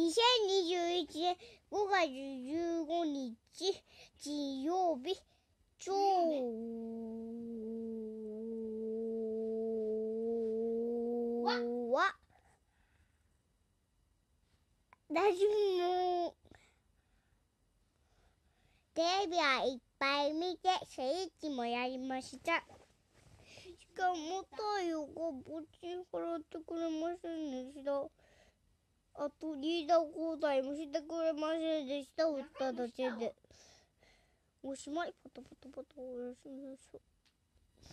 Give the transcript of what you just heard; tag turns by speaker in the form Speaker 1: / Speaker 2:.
Speaker 1: 2021年5月15日金曜日今日はラジオテレビはいっぱい見てスイッチもやりました。しかも太陽がぼっちに払ってくれませんでした。あとリーダー交代もしてくれませんでした。打っただけで。おしまい。パタパタパタおやすみなさい。